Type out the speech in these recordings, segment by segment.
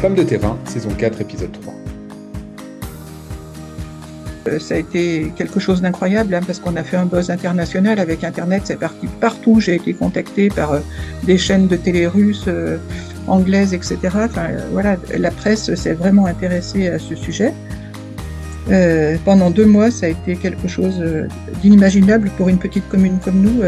Femme de terrain, saison 4, épisode 3. Euh, ça a été quelque chose d'incroyable hein, parce qu'on a fait un buzz international avec Internet. C'est parti partout. J'ai été contactée par euh, des chaînes de télé russes, euh, anglaises, etc. Enfin, voilà, la presse s'est vraiment intéressée à ce sujet. pendant deux mois, ça a été quelque chose d'inimaginable pour une petite commune comme nous.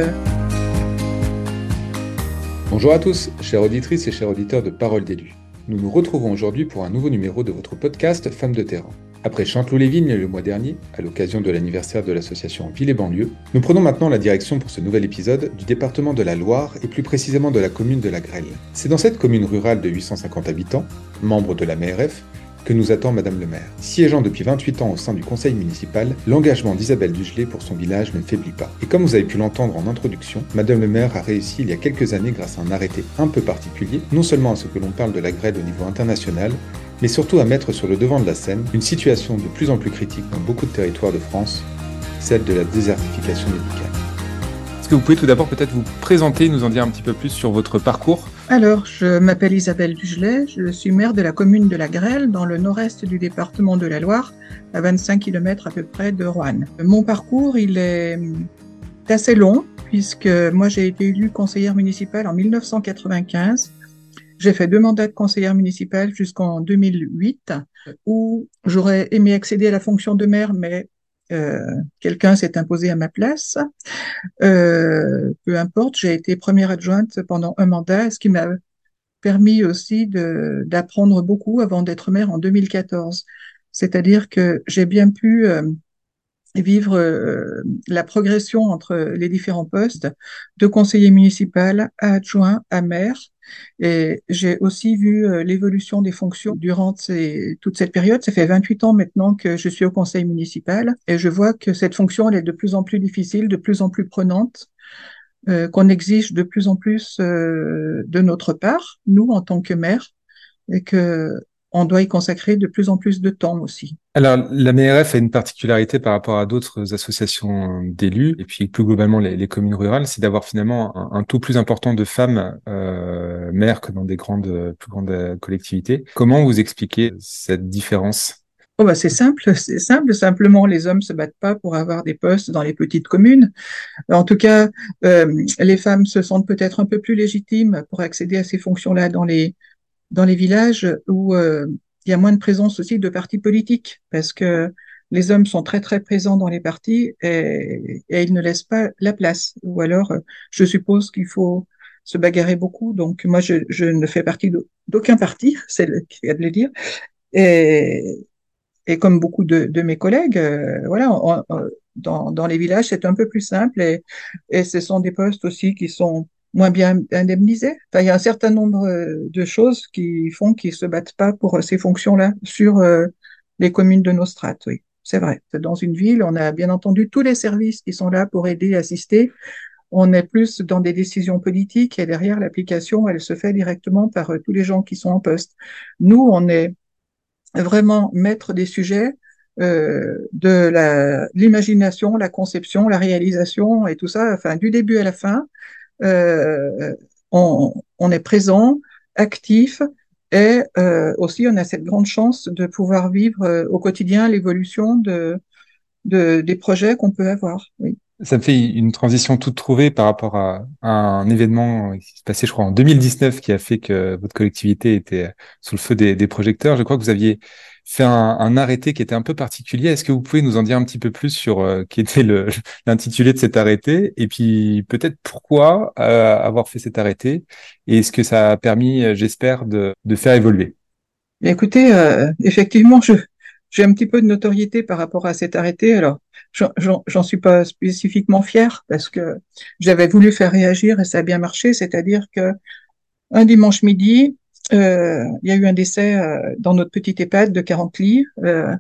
Bonjour à tous, chères auditrices et chers auditeurs de Parole d'élus. Nous nous retrouvons aujourd'hui pour un nouveau numéro de votre podcast Femmes de terrain. Après Chanteloup-les-Vignes le mois dernier, à l'occasion de l'anniversaire de l'association Ville et Banlieue, nous prenons maintenant la direction pour ce nouvel épisode du département de la Loire et plus précisément de la commune de la Grêle. C'est dans cette commune rurale de 850 habitants, membre de la MRF, que nous attend Madame le maire. Siégeant depuis 28 ans au sein du conseil municipal, l'engagement d'Isabelle Dugelet pour son village ne faiblit pas. Et comme vous avez pu l'entendre en introduction, Madame le maire a réussi il y a quelques années grâce à un arrêté un peu particulier, non seulement à ce que l'on parle de la grêle au niveau international, mais surtout à mettre sur le devant de la scène une situation de plus en plus critique dans beaucoup de territoires de France, celle de la désertification médicale. Vous pouvez tout d'abord peut-être vous présenter, nous en dire un petit peu plus sur votre parcours alors, je m'appelle Isabelle Dugelet, je suis maire de la commune de la Grêle, dans le nord-est du département de la Loire, à 25 km à peu près de Roanne. Mon parcours, il est assez long, puisque moi j'ai été élue conseillère municipale en 1995. J'ai fait deux mandats de conseillère municipale jusqu'en 2008, où j'aurais aimé accéder à la fonction de maire, mais euh, quelqu'un s'est imposé à ma place. Euh, peu importe, j'ai été première adjointe pendant un mandat, ce qui m'a permis aussi d'apprendre beaucoup avant d'être maire en 2014. C'est-à-dire que j'ai bien pu euh, vivre euh, la progression entre les différents postes de conseiller municipal à adjoint à maire. Et j'ai aussi vu euh, l'évolution des fonctions durant toute cette période. Ça fait 28 ans maintenant que je suis au conseil municipal et je vois que cette fonction elle est de plus en plus difficile, de plus en plus prenante. Euh, qu'on exige de plus en plus de notre part, nous en tant que maire, et que on doit y consacrer de plus en plus de temps aussi. Alors, la MRF a une particularité par rapport à d'autres associations d'élus, et puis plus globalement les, communes rurales, c'est d'avoir finalement un, taux plus important de femmes euh, maires que dans des grandes, plus grandes collectivités. Comment vous expliquez cette différence? Oh bah c'est simple, c'est simple. Simplement, les hommes se battent pas pour avoir des postes dans les petites communes. En tout cas, euh, les femmes se sentent peut-être un peu plus légitimes pour accéder à ces fonctions-là dans les dans les villages où euh, il y a moins de présence aussi de partis politiques, parce que les hommes sont très très présents dans les partis et, ils ne laissent pas la place. Ou alors, euh, je suppose qu'il faut se bagarrer beaucoup. Donc moi, je, ne fais partie d'aucun parti, c'est le cas de le dire. Et, comme beaucoup de, mes collègues, euh, voilà, dans, les villages, c'est un peu plus simple et ce sont des postes aussi qui sont moins bien indemnisés. Enfin, il y a un certain nombre euh, de choses qui font qu'ils se battent pas pour euh, ces fonctions-là sur euh, les communes de nos strates. Oui, c'est vrai. Dans une ville, on a bien entendu tous les services qui sont là pour aider, assister. On est plus dans des décisions politiques et derrière l'application, elle se fait directement par tous les gens qui sont en poste. Nous, on est vraiment maître des sujets euh, de l'imagination, la conception, la réalisation et tout ça, enfin du début à la fin on, on, est présent, actif, et euh, aussi on a cette grande chance de pouvoir vivre euh, au quotidien l'évolution de, de, des projets qu'on peut avoir. Oui. Ça me fait une transition toute trouvée par rapport à, un événement qui s'est passé, je crois, en 2019, qui a fait que votre collectivité était sous le feu des, projecteurs. Je crois que vous aviez fait un, arrêté qui était un peu particulier. Est-ce que vous pouvez nous en dire un petit peu plus sur euh, qui était l'intitulé de cet arrêté? Et puis peut-être pourquoi euh, avoir fait cet arrêté? Et est-ce que ça a permis, euh, j'espère, de faire évoluer? Écoutez, effectivement, je, j'ai un petit peu de notoriété par rapport à cet arrêté. Alors, j'en suis pas spécifiquement fier parce que j'avais voulu faire réagir et ça a bien marché. C'est-à-dire que un dimanche midi, euh, il y a eu un décès euh, dans notre petite EHPAD de 40 lits euh,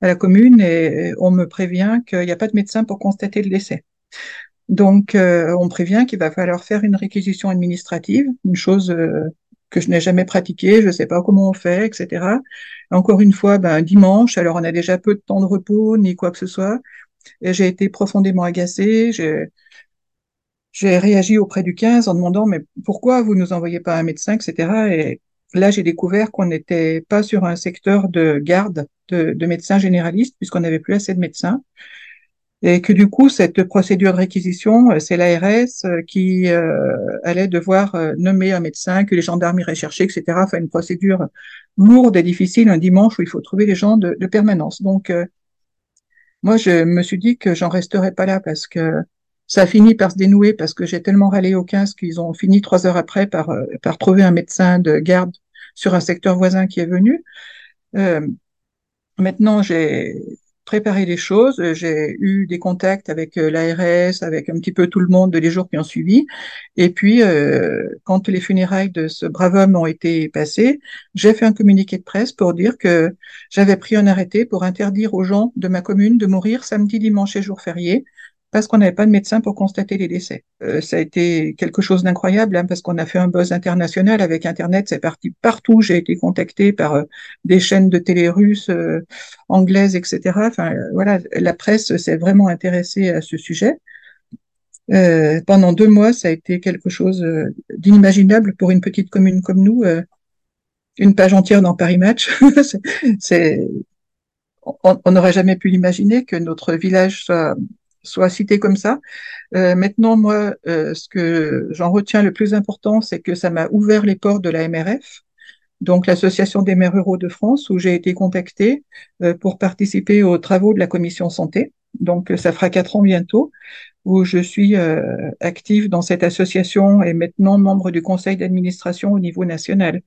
à la commune et on me prévient qu'il n'y a pas de médecin pour constater le décès. Donc, on me prévient qu'il va falloir faire une réquisition administrative, une chose que je n'ai jamais pratiquée, je ne sais pas comment on fait, etc. Encore une fois, ben, dimanche, alors on a déjà peu de temps de repos ni quoi que ce soit. J'ai été profondément agacée. J'ai j'ai réagi auprès du 15 en demandant mais pourquoi vous nous envoyez pas un médecin, etc. Et là, j'ai découvert qu'on n'était pas sur un secteur de garde de, de médecins généralistes, puisqu'on n'avait plus assez de médecins. Et que du coup, cette procédure de réquisition, euh, c'est l'ARS euh, qui euh, allait devoir nommer un médecin, que les gendarmes iraient chercher, etc. Enfin, une procédure lourde et difficile un dimanche où il faut trouver les gens de, de permanence. Donc, moi, je me suis dit que j'en resterais pas là parce que ça a fini par se dénouer parce que j'ai tellement râlé au 15 qu'ils ont fini trois heures après par, par trouver un médecin de garde sur un secteur voisin qui est venu. Euh, maintenant, j'ai préparé les choses. J'ai eu des contacts avec euh, l'ARS, avec un petit peu tout le monde de les jours qui ont suivi. Et puis, euh, quand les funérailles de ce brave homme ont été passées, j'ai fait un communiqué de presse pour dire que j'avais pris un arrêté pour interdire aux gens de ma commune de mourir samedi, dimanche et jour férié parce qu'on n'avait pas de médecin pour constater les décès. Euh, ça a été quelque chose d'incroyable hein, parce qu'on a fait un buzz international avec Internet, c'est parti partout. J'ai été contacté par euh, des chaînes de télé russes, euh, anglaises, etc. Enfin, voilà, la presse s'est vraiment intéressée à ce sujet. pendant deux mois, ça a été quelque chose d'inimaginable pour une petite commune comme nous. une page entière dans Paris Match, c'est on n'aurait jamais pu l'imaginer que notre village soit soit cité comme ça. Euh, maintenant, moi, euh, ce que j'en retiens le plus important, c'est que ça m'a ouvert les portes de la MRF, donc l'Association des maires ruraux de France, où j'ai été contactée euh, pour participer aux travaux de la commission santé. Donc, ça fera quatre ans bientôt, où je suis active dans cette association et maintenant membre du conseil d'administration au niveau national.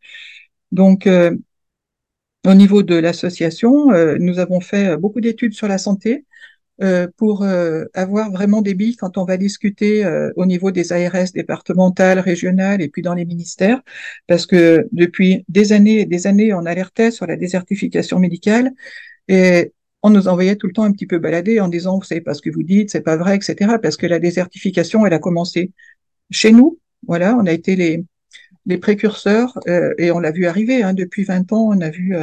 Donc, au niveau de l'association, nous avons fait beaucoup d'études sur la santé, euh, pour euh, avoir vraiment des billes quand on va discuter euh, au niveau des ARS départementales, régionales et puis dans les ministères, parce que depuis des années et des années, on alertait sur la désertification médicale et on nous envoyait tout le temps un petit peu balader en disant, vous savez pas ce que vous dites, c'est pas vrai, etc. Parce que la désertification, elle a commencé chez nous. Voilà, on a été les, les précurseurs et on l'a vu arriver. Hein, depuis 20 ans, on a vu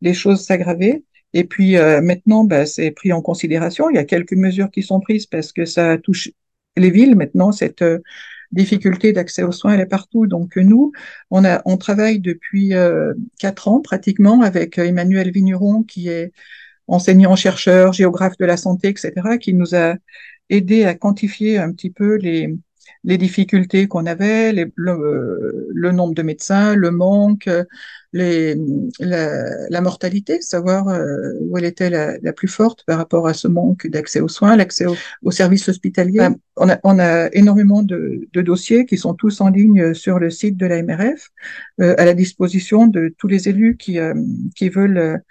les choses s'aggraver. Et puis euh, maintenant, bah, c'est pris en considération. Il y a quelques mesures qui sont prises parce que ça touche les villes. Maintenant, cette euh, difficulté d'accès aux soins, elle est partout. Donc nous, on, a, on travaille depuis euh, quatre ans pratiquement avec Emmanuel Vigneron, qui est enseignant-chercheur, géographe de la santé, etc., qui nous a aidé à quantifier un petit peu les, les difficultés qu'on avait, les, le, le, nombre de médecins, le manque, les, la, la, mortalité, savoir euh, où elle était la, la, plus forte par rapport à ce manque d'accès aux soins, l'accès aux, services hospitaliers. on, a, on, a, énormément de, de, dossiers qui sont tous en ligne sur le site de la MRF, euh, à la disposition de tous les élus qui, euh, qui veulent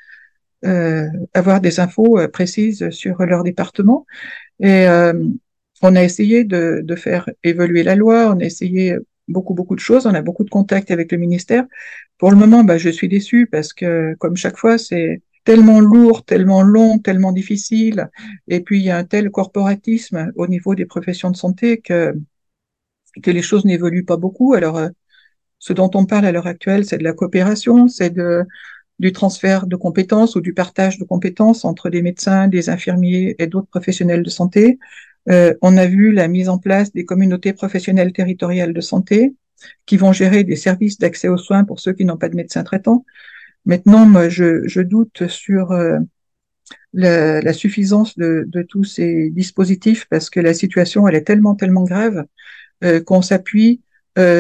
euh, avoir des infos précises sur leur département. Et on a essayé de, de, faire évoluer la loi, on a essayé beaucoup, beaucoup de choses, on a beaucoup de contacts avec le ministère. Pour le moment, bah, je suis déçue parce que, comme chaque fois, c'est tellement lourd, tellement long, tellement difficile, et puis il y a un tel corporatisme au niveau des professions de santé que, que les choses n'évoluent pas beaucoup. Alors, euh, ce dont on parle à l'heure actuelle, c'est de la coopération, c'est de, du transfert de compétences ou du partage de compétences entre des médecins, des infirmiers et d'autres professionnels de santé. Euh, on a vu la mise en place des communautés professionnelles territoriales de santé qui vont gérer des services d'accès aux soins pour ceux qui n'ont pas de médecin traitant. Maintenant, moi, je, doute sur euh, la, suffisance de, tous ces dispositifs parce que la situation, elle est tellement, tellement grave euh, qu'on s'appuie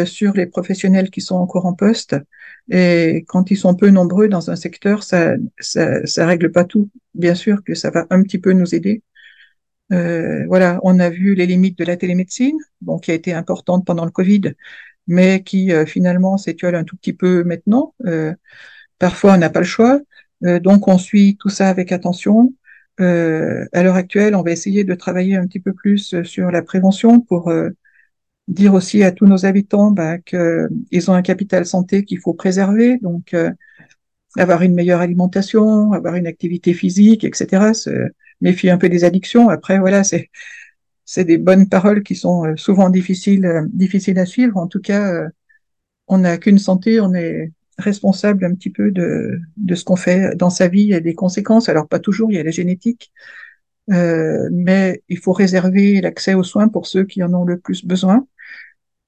sur les professionnels qui sont encore en poste. Et quand ils sont peu nombreux dans un secteur, ça, ça, ça règle pas tout. Bien sûr que ça va un petit peu nous aider, euh, voilà, on a vu les limites de la télémédecine, bon, qui a été importante pendant le Covid, mais qui euh, finalement s'étiole un tout petit peu maintenant. Euh, parfois, on n'a pas le choix, euh, donc on suit tout ça avec attention. à l'heure actuelle, on va essayer de travailler un petit peu plus sur la prévention pour dire aussi à tous nos habitants bah, qu'ils ont un capital santé qu'il faut préserver, donc avoir une meilleure alimentation, avoir une activité physique, etc méfier un peu des addictions. Après, voilà, c'est c'est des bonnes paroles qui sont euh, souvent difficiles euh, difficiles à suivre. En tout cas, euh, on n'a qu'une santé, on est responsable un petit peu de de ce qu'on fait dans sa vie et des conséquences. Alors pas toujours, il y a la génétique, mais il faut réserver l'accès aux soins pour ceux qui en ont le plus besoin.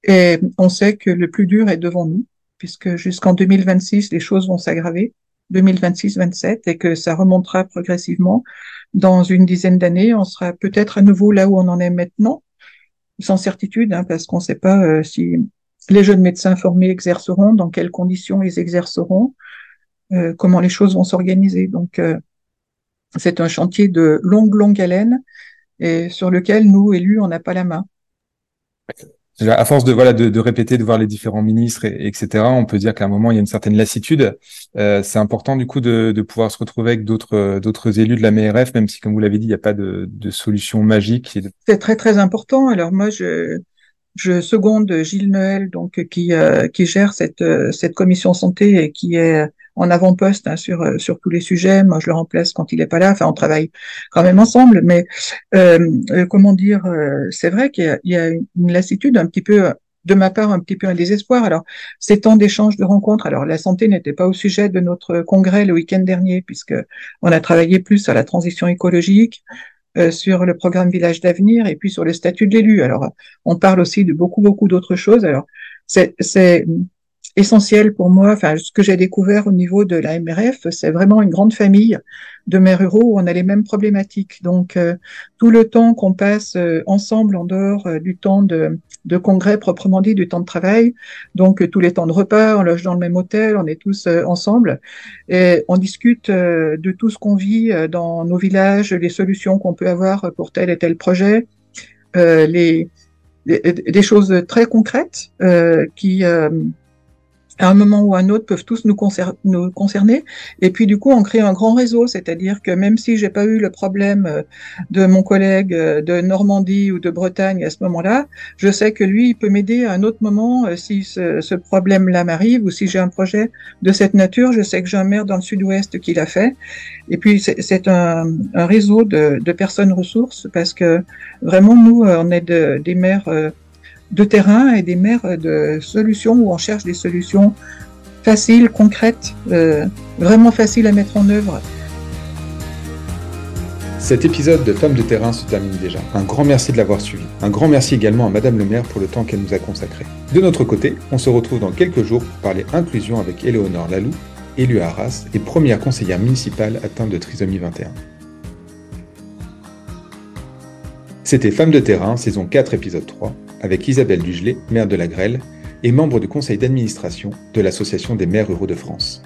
Et on sait que le plus dur est devant nous. Puisque jusqu'en 2026, les choses vont s'aggraver, 2026-27, et que ça remontera progressivement. Dans une dizaine d'années, on sera peut-être à nouveau là où on en est maintenant, sans certitude, hein, parce qu'on ne sait pas euh, si les jeunes médecins formés exerceront, dans quelles conditions ils exerceront, euh, comment les choses vont s'organiser. Donc, euh, c'est un chantier de longue, longue haleine et sur lequel nous, élus, on n'a pas la main. À force de voilà de, de, répéter, de voir les différents ministres, et, etc., on peut dire qu'à un moment il y a une certaine lassitude. Euh, c'est important du coup de, de, pouvoir se retrouver avec d'autres d'autres élus de la MRF, même si comme vous l'avez dit, il n'y a pas de, de solution magique. C'est très très important. Alors moi je je seconde Gilles Noël, donc qui euh, qui gère cette euh, cette commission santé et qui est en avant-poste hein, sur euh, sur tous les sujets. Moi, je le remplace quand il est pas là. Enfin, on travaille quand même ensemble, mais euh, comment dire C'est vrai qu'il y, y, a une lassitude un petit peu de ma part un petit peu un désespoir. Alors, ces temps d'échange, de rencontres, alors la santé n'était pas au sujet de notre congrès le week-end dernier, puisque on a travaillé plus à la transition écologique, euh, sur le programme Village d'avenir et puis sur le statut de l'élu. Alors, on parle aussi de beaucoup, beaucoup d'autres choses. Alors, c'est essentiel pour moi, enfin, ce que j'ai découvert au niveau de la MRF, c'est vraiment une grande famille de maires ruraux où on a les mêmes problématiques. Donc, euh, tout le temps qu'on passe euh, ensemble en dehors euh, du temps de, de, congrès proprement dit, du temps de travail, donc tous les temps de repas, on loge dans le même hôtel, on est tous ensemble et on discute de tout ce qu'on vit dans nos villages, les solutions qu'on peut avoir pour tel et tel projet, les, les, des choses très concrètes qui à un moment ou à un autre peuvent tous nous, nous, concerner. Et puis du coup, on crée un grand réseau, c'est-à-dire que même si j'ai pas eu le problème euh, de mon collègue euh, de Normandie ou de Bretagne à ce moment-là, je sais que lui, il peut m'aider à un autre moment euh, si ce, ce problème-là m'arrive ou si j'ai un projet de cette nature. Je sais que j'ai un maire dans le sud-ouest qui l'a fait. Et puis c'est un, un, réseau de, de, personnes ressources parce que vraiment nous, on est de, des maires de terrain et des maires de solutions où on cherche des solutions faciles, concrètes, euh, vraiment faciles à mettre en œuvre. Cet épisode de Femmes de terrain se termine déjà. Un grand merci de l'avoir suivi. Un grand merci également à Madame le maire pour le temps qu'elle nous a consacré. De notre côté, on se retrouve dans quelques jours pour parler inclusion avec Éléonore Lalou, élue à Arras et première conseillère municipale atteinte de trisomie 21. C'était Femmes de terrain, saison 4, épisode 3 avec Isabelle Dugelet, maire de la Grêle, et membre du conseil d'administration de l'Association des maires ruraux de France.